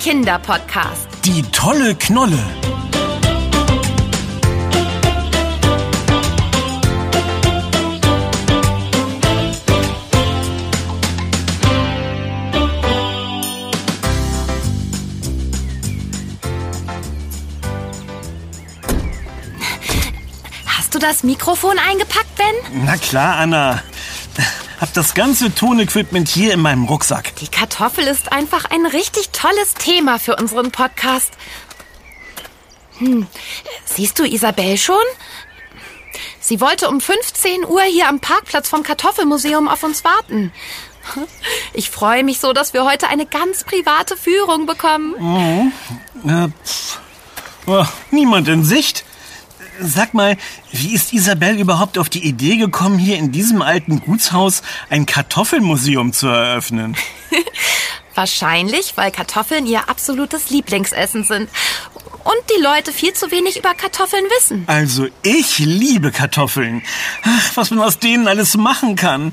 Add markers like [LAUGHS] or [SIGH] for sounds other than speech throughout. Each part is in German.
Kinderpodcast. Die tolle Knolle. Hast du das Mikrofon eingepackt, Ben? Na klar, Anna. Hab das ganze Tonequipment hier in meinem Rucksack. Die Kartoffel ist einfach ein richtig tolles Thema für unseren Podcast. Hm. Siehst du Isabel schon? Sie wollte um 15 Uhr hier am Parkplatz vom Kartoffelmuseum auf uns warten. Ich freue mich so, dass wir heute eine ganz private Führung bekommen. Äh, pff. Oh, niemand in Sicht. Sag mal, wie ist Isabel überhaupt auf die Idee gekommen, hier in diesem alten Gutshaus ein Kartoffelmuseum zu eröffnen? [LAUGHS] Wahrscheinlich, weil Kartoffeln ihr absolutes Lieblingsessen sind. Und die Leute viel zu wenig über Kartoffeln wissen. Also, ich liebe Kartoffeln. Ach, was man aus denen alles machen kann.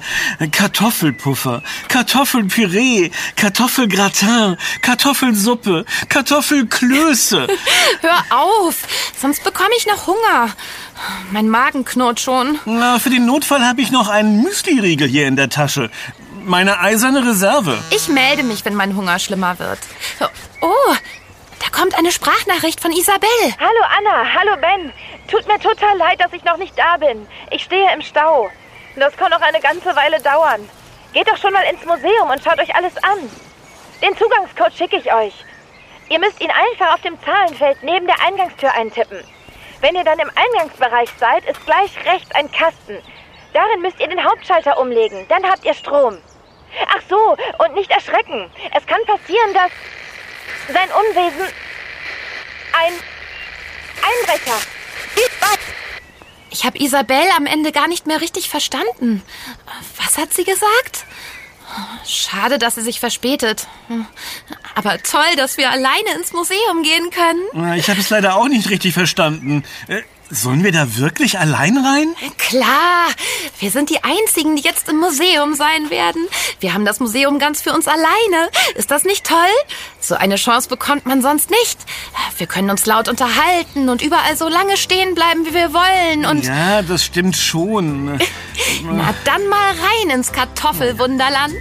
Kartoffelpuffer, Kartoffelpüree, Kartoffelgratin, Kartoffelsuppe, Kartoffelklöße. [LAUGHS] Hör auf, sonst bekomme ich noch Hunger. Mein Magen knurrt schon. Na, für den Notfall habe ich noch einen Müsliriegel hier in der Tasche. Meine eiserne Reserve. Ich melde mich, wenn mein Hunger schlimmer wird. Oh, da kommt eine Sprachnachricht von Isabel. Hallo Anna, hallo Ben. Tut mir total leid, dass ich noch nicht da bin. Ich stehe im Stau. Das kann noch eine ganze Weile dauern. Geht doch schon mal ins Museum und schaut euch alles an. Den Zugangscode schicke ich euch. Ihr müsst ihn einfach auf dem Zahlenfeld neben der Eingangstür eintippen. Wenn ihr dann im Eingangsbereich seid, ist gleich rechts ein Kasten. Darin müsst ihr den Hauptschalter umlegen, dann habt ihr Strom. Ach so, und nicht erschrecken. Es kann passieren, dass sein Unwesen ein Einbrecher. Was? Ich habe Isabel am Ende gar nicht mehr richtig verstanden. Was hat sie gesagt? Schade, dass sie sich verspätet. Aber toll, dass wir alleine ins Museum gehen können. Ich habe es leider auch nicht richtig verstanden. Sollen wir da wirklich allein rein? Klar, wir sind die Einzigen, die jetzt im Museum sein werden. Wir haben das Museum ganz für uns alleine. Ist das nicht toll? So eine Chance bekommt man sonst nicht. Wir können uns laut unterhalten und überall so lange stehen bleiben, wie wir wollen. Und Ja, das stimmt schon. [LAUGHS] na dann mal rein ins Kartoffelwunderland.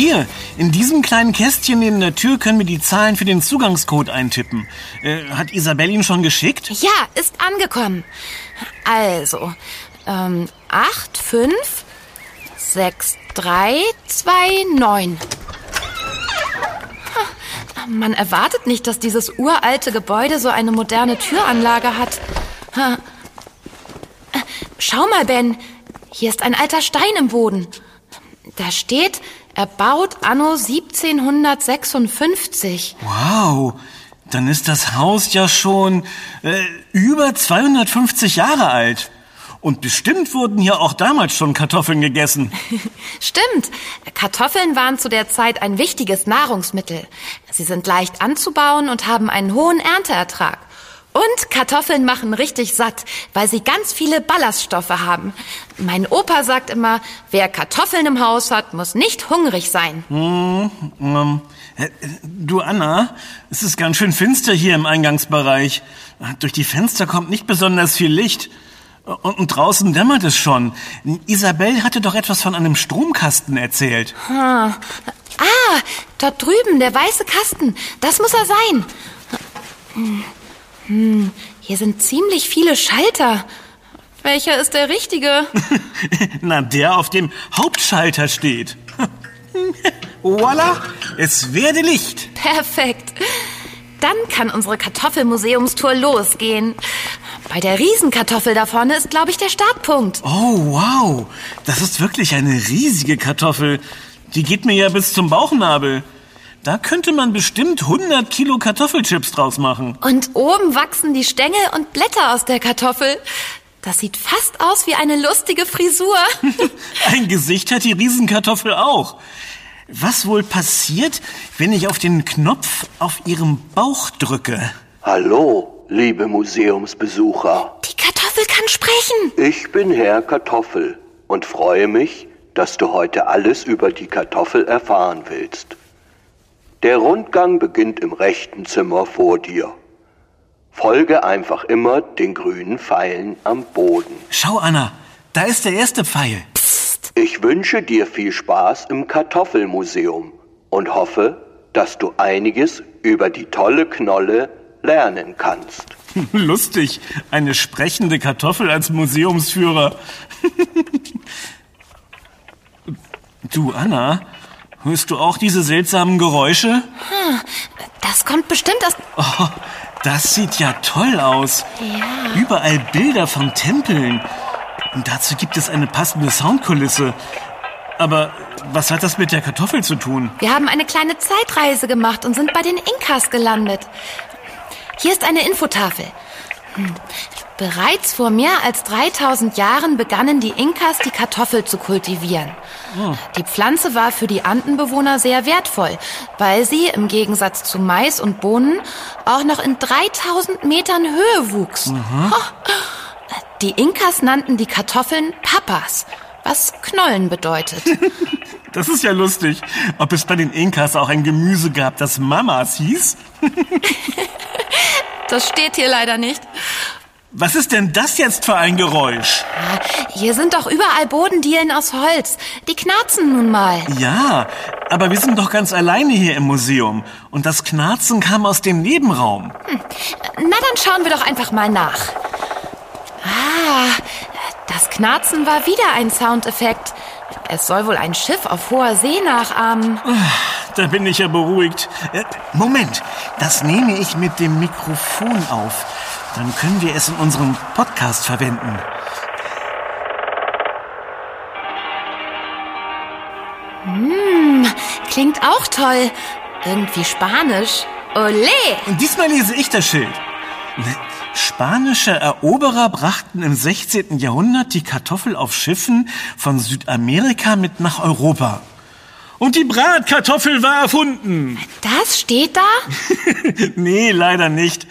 Hier, in diesem kleinen Kästchen neben der Tür können wir die Zahlen für den Zugangscode eintippen. Äh, hat Isabel ihn schon geschickt? Ja, ist angekommen. Also, ähm, 8, 5, 6, 3, 2, 9. Man erwartet nicht, dass dieses uralte Gebäude so eine moderne Türanlage hat. Ha. Schau mal, Ben. Hier ist ein alter Stein im Boden. Da steht, erbaut anno 1756. Wow, dann ist das Haus ja schon äh, über 250 Jahre alt. Und bestimmt wurden hier auch damals schon Kartoffeln gegessen. [LAUGHS] Stimmt. Kartoffeln waren zu der Zeit ein wichtiges Nahrungsmittel. Sie sind leicht anzubauen und haben einen hohen Ernteertrag. Und Kartoffeln machen richtig satt, weil sie ganz viele Ballaststoffe haben. Mein Opa sagt immer, wer Kartoffeln im Haus hat, muss nicht hungrig sein. Ähm, äh, du Anna, es ist ganz schön finster hier im Eingangsbereich. Durch die Fenster kommt nicht besonders viel Licht. Und, draußen dämmert es schon. Isabel hatte doch etwas von einem Stromkasten erzählt. Ah, dort drüben, der weiße Kasten. Das muss er sein. Hm, hier sind ziemlich viele Schalter. Welcher ist der richtige? [LAUGHS] Na, der auf dem Hauptschalter steht. [LAUGHS] Voila, es werde Licht. Perfekt. Dann kann unsere Kartoffelmuseumstour losgehen. Bei der Riesenkartoffel da vorne ist, glaube ich, der Startpunkt. Oh, wow. Das ist wirklich eine riesige Kartoffel. Die geht mir ja bis zum Bauchnabel. Da könnte man bestimmt 100 Kilo Kartoffelchips draus machen. Und oben wachsen die Stängel und Blätter aus der Kartoffel. Das sieht fast aus wie eine lustige Frisur. [LAUGHS] Ein Gesicht hat die Riesenkartoffel auch. Was wohl passiert, wenn ich auf den Knopf auf ihrem Bauch drücke? Hallo, liebe Museumsbesucher. Die Kartoffel kann sprechen. Ich bin Herr Kartoffel und freue mich, dass du heute alles über die Kartoffel erfahren willst. Der Rundgang beginnt im rechten Zimmer vor dir. Folge einfach immer den grünen Pfeilen am Boden. Schau, Anna, da ist der erste Pfeil. Ich wünsche dir viel Spaß im Kartoffelmuseum und hoffe, dass du einiges über die tolle Knolle lernen kannst. [LAUGHS] Lustig, eine sprechende Kartoffel als Museumsführer. [LAUGHS] du, Anna, hörst du auch diese seltsamen Geräusche? Das kommt bestimmt aus. Oh, das sieht ja toll aus. Ja. Überall Bilder von Tempeln. Und dazu gibt es eine passende Soundkulisse. Aber was hat das mit der Kartoffel zu tun? Wir haben eine kleine Zeitreise gemacht und sind bei den Inkas gelandet. Hier ist eine Infotafel. Bereits vor mehr als 3000 Jahren begannen die Inkas, die Kartoffel zu kultivieren. Die Pflanze war für die Andenbewohner sehr wertvoll, weil sie im Gegensatz zu Mais und Bohnen auch noch in 3000 Metern Höhe wuchs. Ho. Die Inkas nannten die Kartoffeln Papas, was Knollen bedeutet. [LAUGHS] Das ist ja lustig. Ob es bei den Inkas auch ein Gemüse gab, das Mamas hieß? [LAUGHS] Das steht hier leider nicht. Was ist denn das jetzt für ein Geräusch? Hier sind doch überall Bodendielen aus Holz. Die knarzen nun mal. Ja, aber wir sind doch ganz alleine hier im Museum. Und das Knarzen kam aus dem Nebenraum. Na, dann schauen wir doch einfach mal nach. Ah, das Knarzen war wieder ein Soundeffekt. Es soll wohl ein Schiff auf hoher See nachahmen. Da bin ich ja beruhigt. Äh, Moment, das nehme ich mit dem Mikrofon auf. Dann können wir es in unserem Podcast verwenden. Klingt auch toll. Irgendwie spanisch. Ole! Und diesmal lese ich das Schild. Spanische Eroberer brachten im 16. Jahrhundert die Kartoffel auf Schiffen von Südamerika mit nach Europa. Und die Bratkartoffel war erfunden. Das steht da? [LAUGHS] Nee, leider nicht.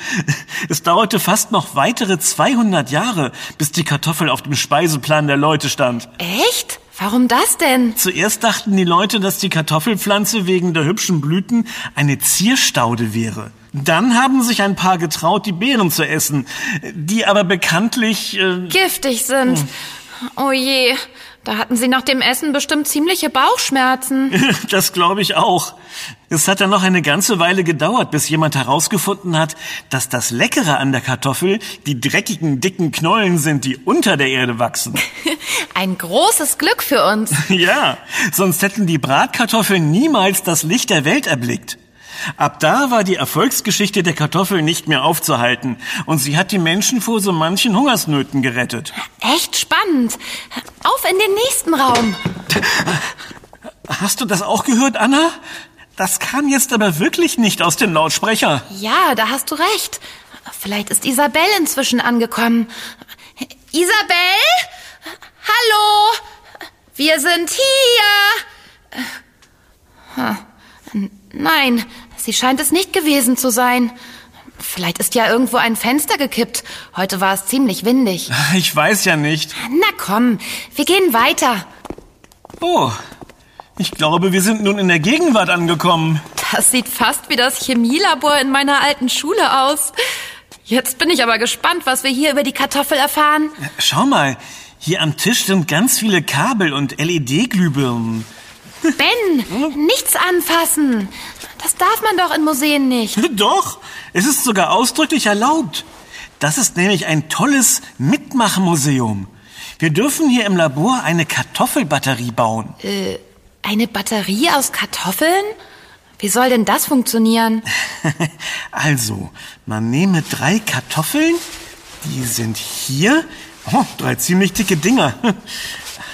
Es dauerte fast noch weitere 200 Jahre, bis die Kartoffel auf dem Speiseplan der Leute stand. Echt? Warum das denn? Zuerst dachten die Leute, dass die Kartoffelpflanze wegen der hübschen Blüten eine Zierstaude wäre. Dann haben sich ein paar getraut, die Beeren zu essen, die aber bekanntlich... Äh, Giftig sind. Oh je, da hatten sie nach dem Essen bestimmt ziemliche Bauchschmerzen. [LAUGHS] das glaube ich auch. Es hat dann noch eine ganze Weile gedauert, bis jemand herausgefunden hat, dass das Leckere an der Kartoffel die dreckigen, dicken Knollen sind, die unter der Erde wachsen. [LAUGHS] Ein großes Glück für uns. [LAUGHS] ja, sonst hätten die Bratkartoffeln niemals das Licht der Welt erblickt. Ab da war die Erfolgsgeschichte der Kartoffel nicht mehr aufzuhalten und sie hat die Menschen vor so manchen Hungersnöten gerettet. Echt spannend. Auf in den nächsten Raum. Hast du das auch gehört, Anna? Das kam jetzt aber wirklich nicht aus dem Lautsprecher. Ja, da hast du recht. Vielleicht ist Isabel inzwischen angekommen. Isabel? Hallo? Wir sind hier. Hm. Nein, sie scheint es nicht gewesen zu sein. Vielleicht ist ja irgendwo ein Fenster gekippt. Heute war es ziemlich windig. [LAUGHS] Ich weiß ja nicht. Na komm, wir gehen weiter. Oh, ich glaube, wir sind nun in der Gegenwart angekommen. Das sieht fast wie das Chemielabor in meiner alten Schule aus. Jetzt bin ich aber gespannt, was wir hier über die Kartoffel erfahren. Schau mal, hier am Tisch sind ganz viele Kabel und LED-Glühbirnen. Ben, nichts anfassen. Das darf man doch in Museen nicht. Doch, es ist sogar ausdrücklich erlaubt. Das ist nämlich ein tolles Mitmachmuseum. Wir dürfen hier im Labor eine Kartoffelbatterie bauen. Eine Batterie aus Kartoffeln? Wie soll denn das funktionieren? [LAUGHS] Also, man nehme drei Kartoffeln, die sind hier. Oh, drei ziemlich dicke Dinger. [LAUGHS]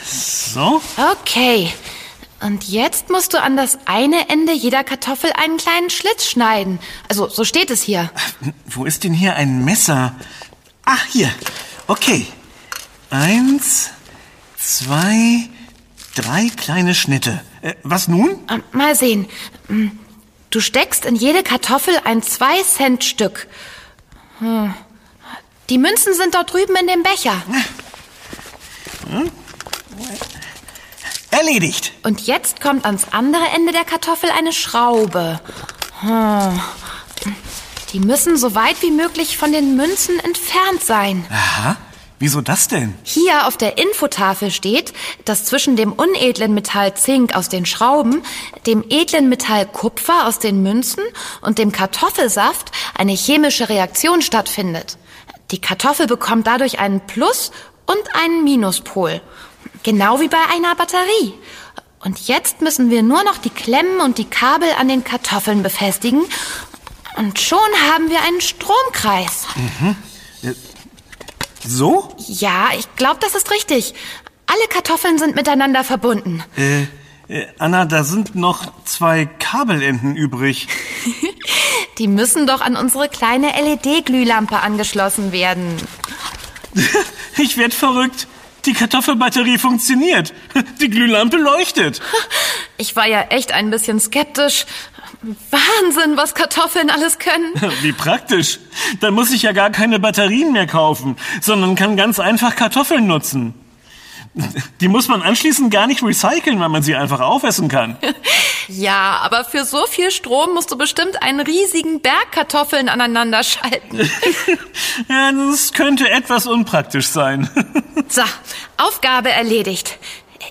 So, Okay. Und jetzt musst du an das eine Ende jeder Kartoffel einen kleinen Schlitz schneiden. Also, so steht es hier. wo ist denn hier ein Messer? Ach, hier. Okay. Eins, zwei, drei kleine Schnitte. Äh, was nun? Ähm, Mal sehen. Hm, Du steckst in jede Kartoffel ein 2-Cent-Stück. Die Münzen sind dort drüben in dem Becher. Erledigt. Und jetzt kommt ans andere Ende der Kartoffel eine Schraube. Hm. Die müssen so weit wie möglich von den Münzen entfernt sein. Aha. Wieso das denn? Hier auf der Infotafel steht, dass zwischen dem unedlen Metall Zink aus den Schrauben, dem edlen Metall Kupfer aus den Münzen und dem Kartoffelsaft eine chemische Reaktion stattfindet. Die Kartoffel bekommt dadurch einen Plus- und einen Minuspol. Genau wie bei einer Batterie. Und jetzt müssen wir nur noch die Klemmen und die Kabel an den Kartoffeln befestigen. Und schon haben wir einen Stromkreis. So? Ja, ich glaube, das ist richtig. Alle Kartoffeln sind miteinander verbunden. Äh, äh, Anna, da sind noch zwei Kabelenden übrig. [LAUGHS] Die müssen doch an unsere kleine LED-Glühlampe angeschlossen werden. [LAUGHS] Ich werd verrückt. Die Kartoffelbatterie funktioniert. Die Glühlampe leuchtet. Ich war ja echt ein bisschen skeptisch. Wahnsinn, was Kartoffeln alles können. [LAUGHS] Wie praktisch. Dann muss ich ja gar keine Batterien mehr kaufen, sondern kann ganz einfach Kartoffeln nutzen. Die muss man anschließend gar nicht recyceln, weil man sie einfach aufessen kann. [LAUGHS] Ja, aber für so viel Strom musst du bestimmt einen riesigen Berg Kartoffeln aneinander schalten. [LAUGHS] Ja, das könnte etwas unpraktisch sein. So, Aufgabe erledigt.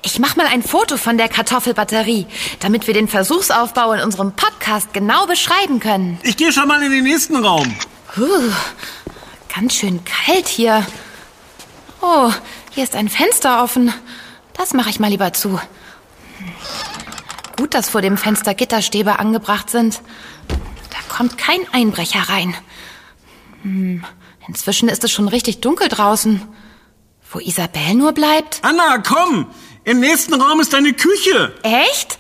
Ich mach mal ein Foto von der Kartoffelbatterie, damit wir den Versuchsaufbau in unserem Podcast genau beschreiben können. Ich gehe schon mal in den nächsten Raum. Puh, ganz schön kalt hier. Oh, hier ist ein Fenster offen. Das mache ich mal lieber zu. Gut, dass vor dem Fenster Gitterstäbe angebracht sind. Da kommt kein Einbrecher rein. Hm, inzwischen ist es schon richtig dunkel draußen. Wo Isabel nur bleibt? Anna, komm! Im nächsten Raum ist deine Küche. Echt?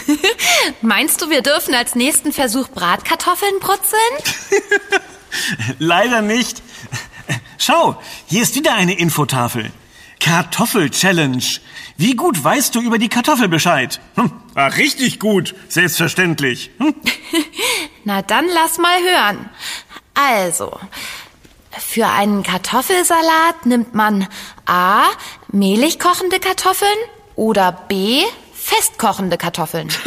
[LAUGHS] Meinst du, wir dürfen als nächsten Versuch Bratkartoffeln brutzeln? [LAUGHS] Leider nicht. Schau, hier ist wieder eine Infotafel. Kartoffel-Challenge. Wie gut weißt du über die Kartoffel Bescheid? Hm, ah, richtig gut, selbstverständlich. Hm? [LAUGHS] Na dann lass mal hören. Also, für einen Kartoffelsalat nimmt man A. mehlig kochende Kartoffeln oder B. festkochende Kartoffeln. [LAUGHS]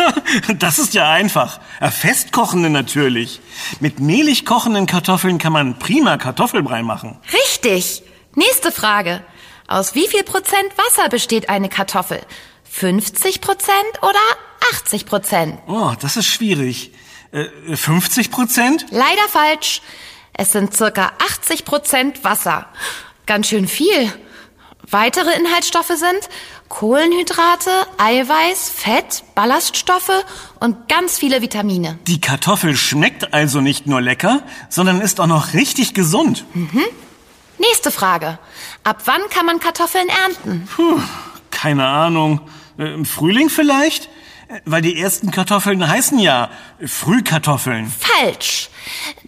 Das ist ja einfach. Ah, Festkochende natürlich. Mit mehlig kochenden Kartoffeln kann man prima Kartoffelbrei machen. Richtig. Nächste Frage. Aus wie viel Prozent Wasser besteht eine Kartoffel? 50 Prozent oder 80 Prozent? Oh, das ist schwierig. Äh, 50 Prozent? Leider falsch. Es sind circa 80 Prozent Wasser. Ganz schön viel. Weitere Inhaltsstoffe sind Kohlenhydrate, Eiweiß, Fett, Ballaststoffe und ganz viele Vitamine. Die Kartoffel schmeckt also nicht nur lecker, sondern ist auch noch richtig gesund. Nächste Frage. Ab wann kann man Kartoffeln ernten? Puh, keine Ahnung. Äh, Im Frühling vielleicht? Weil die ersten Kartoffeln heißen ja Frühkartoffeln. Falsch.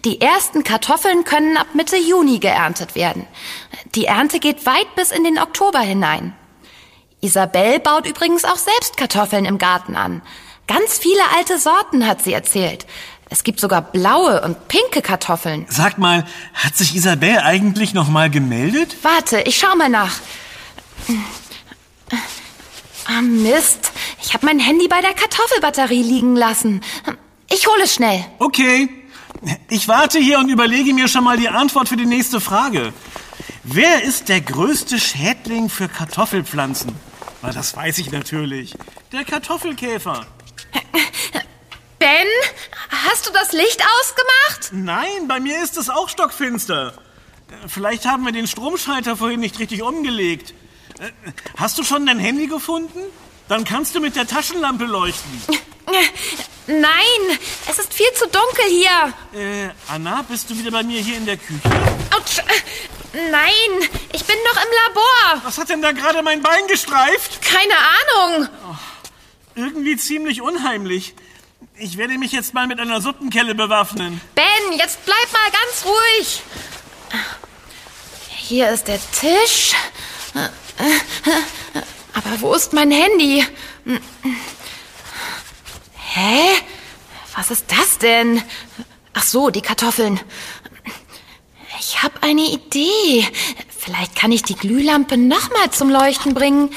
Die ersten Kartoffeln können ab Mitte Juni geerntet werden. Die Ernte geht weit bis in den Oktober hinein. Isabel baut übrigens auch selbst Kartoffeln im Garten an. Ganz viele alte Sorten hat sie erzählt. Es gibt sogar blaue und pinke Kartoffeln. Sag mal, hat sich Isabel eigentlich noch mal gemeldet? Warte, ich schau mal nach. Ah, Mist. Ich habe mein Handy bei der Kartoffelbatterie liegen lassen. Ich hole es schnell. Okay. Ich warte hier und überlege mir schon mal die Antwort für die nächste Frage. Wer ist der größte Schädling für Kartoffelpflanzen? Na, das weiß ich natürlich. Der Kartoffelkäfer. Ben, hast du das Licht ausgemacht? Nein, bei mir ist es auch stockfinster. Vielleicht haben wir den Stromschalter vorhin nicht richtig umgelegt. Hast du schon dein Handy gefunden? Dann kannst du mit der Taschenlampe leuchten. Nein, es ist viel zu dunkel hier. Äh, Anna, bist du wieder bei mir hier in der Küche? Autsch. Nein, ich bin noch im Labor. Was hat denn da gerade mein Bein gestreift? Keine Ahnung. Irgendwie ziemlich unheimlich. Ich werde mich jetzt mal mit einer Suppenkelle bewaffnen. Ben, jetzt bleib mal ganz ruhig. Hier ist der Tisch. Aber wo ist mein Handy? Hä? Was ist das denn? Ach so, die Kartoffeln. habe eine Idee. Vielleicht kann ich die Glühlampe nochmal zum Leuchten bringen.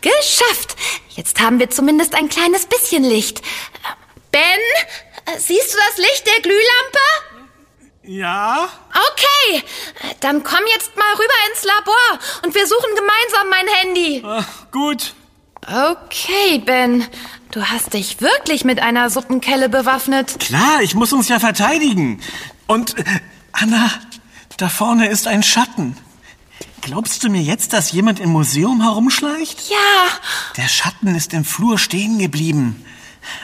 Geschafft! Jetzt haben wir zumindest ein kleines bisschen Licht. Ben, siehst du das Licht der Glühlampe? Ja? Okay, dann komm jetzt mal rüber ins Labor und wir suchen gemeinsam mein Handy. Ach, gut. Okay, Ben. Du hast dich wirklich mit einer Suppenkelle bewaffnet. Klar, ich muss uns ja verteidigen. Und, äh, Anna, da vorne ist ein Schatten. Glaubst du mir jetzt, dass jemand im Museum herumschleicht? Ja. Der Schatten ist im Flur stehen geblieben.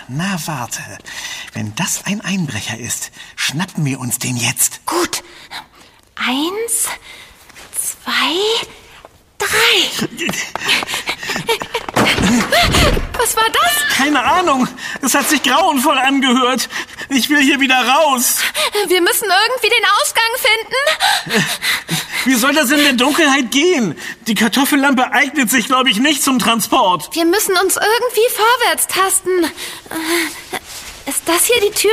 Na, warte. Wenn das ein Einbrecher ist, schnappen wir uns den jetzt. Gut. Eins, zwei, drei. Was war das? Keine Ahnung. Es hat sich grauenvoll angehört. Ich will hier wieder raus. Wir müssen irgendwie den Ausgang finden. Wie soll das in der Dunkelheit gehen? Die Kartoffellampe eignet sich, glaube ich, nicht zum Transport. Wir müssen uns irgendwie vorwärts tasten. Ist das hier die Tür?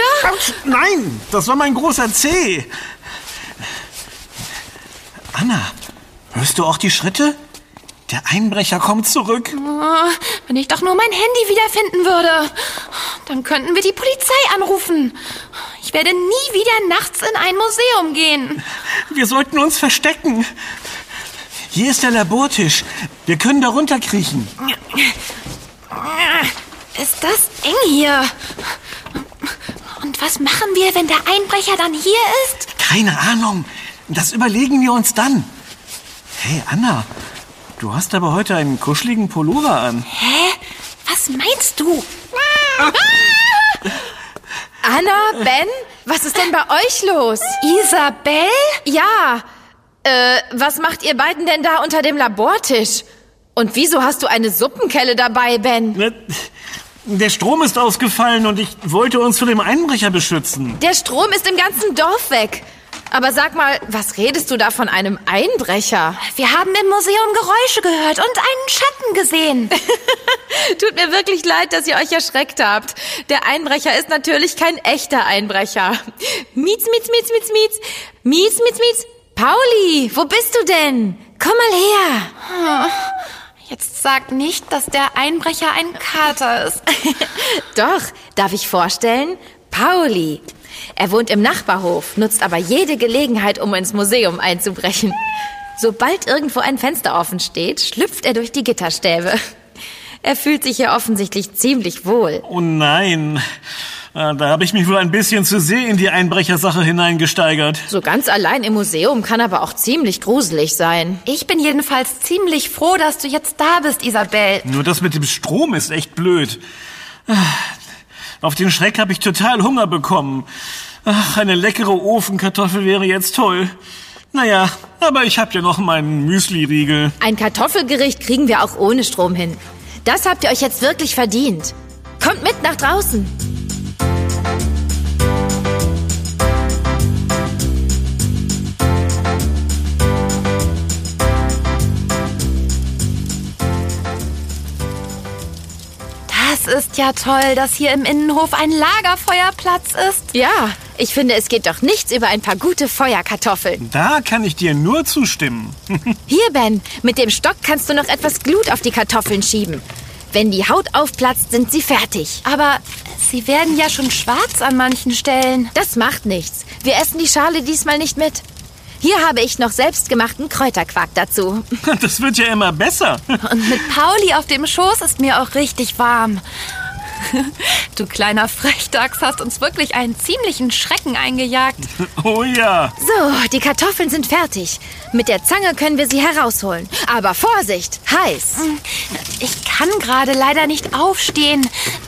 Nein, das war mein großer Zeh. Anna, hörst du auch die Schritte? Der Einbrecher kommt zurück. Oh, wenn ich doch nur mein Handy wiederfinden würde. Dann könnten wir die Polizei anrufen. Ich werde nie wieder nachts in ein Museum gehen. Wir sollten uns verstecken. Hier ist der Labortisch. Wir können da runterkriechen. Ist das eng hier? Und was machen wir, wenn der Einbrecher dann hier ist? Keine Ahnung. Das überlegen wir uns dann. Hey, Anna, du hast aber heute einen kuscheligen Pullover an. Hä? Was meinst du? [LAUGHS] Anna, Ben, was ist denn bei euch los? Isabel? Ja, äh, was macht ihr beiden denn da unter dem Labortisch? Und wieso hast du eine Suppenkelle dabei, Ben? Der Strom ist ausgefallen und ich wollte uns vor dem Einbrecher beschützen. Der Strom ist im ganzen Dorf weg. Aber sag mal, was redest du da von einem Einbrecher? Wir haben im Museum Geräusche gehört und einen Schatten gesehen. [LAUGHS] Tut mir wirklich leid, dass ihr euch erschreckt habt. Der Einbrecher ist natürlich kein echter Einbrecher. Mietz, mietz, mietz, mietz, mietz. Mietz, mietz, mietz. Pauli, wo bist du denn? Komm mal her. Jetzt sag nicht, dass der Einbrecher ein Kater ist. [LAUGHS] Doch, darf ich vorstellen? Pauli. Er wohnt im Nachbarhof, nutzt aber jede Gelegenheit, um ins Museum einzubrechen. Sobald irgendwo ein Fenster offen steht, schlüpft er durch die Gitterstäbe. Er fühlt sich hier offensichtlich ziemlich wohl. Oh nein. Ah, Da habe ich mich wohl ein bisschen zu sehr in die Einbrechersache hineingesteigert. So ganz allein im Museum kann aber auch ziemlich gruselig sein. Ich bin jedenfalls ziemlich froh, dass du jetzt da bist, Isabel. Nur das mit dem Strom ist echt blöd. Ah, Auf den Schreck habe ich total Hunger bekommen. Ach, eine leckere Ofenkartoffel wäre jetzt toll. Naja, aber ich habe ja noch meinen Müsli-Riegel. Ein Kartoffelgericht kriegen wir auch ohne Strom hin. Das habt ihr euch jetzt wirklich verdient. Kommt mit nach draußen. Das ist ja toll, dass hier im Innenhof ein Lagerfeuerplatz ist. Ja, ich finde, es geht doch nichts über ein paar gute Feuerkartoffeln. Da kann ich dir nur zustimmen. [LAUGHS] Hier, Ben, mit dem Stock kannst du noch etwas Glut auf die Kartoffeln schieben. Wenn die Haut aufplatzt, sind sie fertig. Aber sie werden ja schon schwarz an manchen Stellen. Das macht nichts. Wir essen die Schale diesmal nicht mit. Hier habe ich noch selbstgemachten Kräuterquark dazu. [LAUGHS] Das wird ja immer besser. Und mit Pauli auf dem Schoß ist mir auch richtig warm. [LAUGHS] Du kleiner Frechdachs hast uns wirklich einen ziemlichen Schrecken eingejagt. [LAUGHS] Oh ja. So, die Kartoffeln sind fertig. Mit der Zange können wir sie herausholen. Aber Vorsicht, heiß. Ich kann gerade leider nicht aufstehen.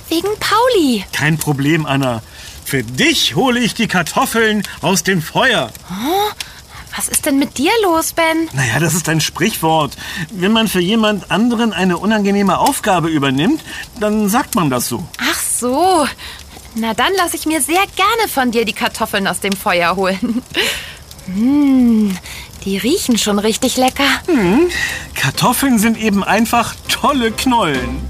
Wegen Pauli. Kein Problem, Anna. Für dich hole ich die Kartoffeln aus dem Feuer. Was ist denn mit dir los, Ben? Naja, das ist ein Sprichwort. Wenn man für jemand anderen eine unangenehme Aufgabe übernimmt, dann sagt man das so. Ach so. Na dann lasse ich mir sehr gerne von dir die Kartoffeln aus dem Feuer holen. [LAUGHS] Hm, die riechen schon richtig lecker. Kartoffeln sind eben einfach tolle Knollen.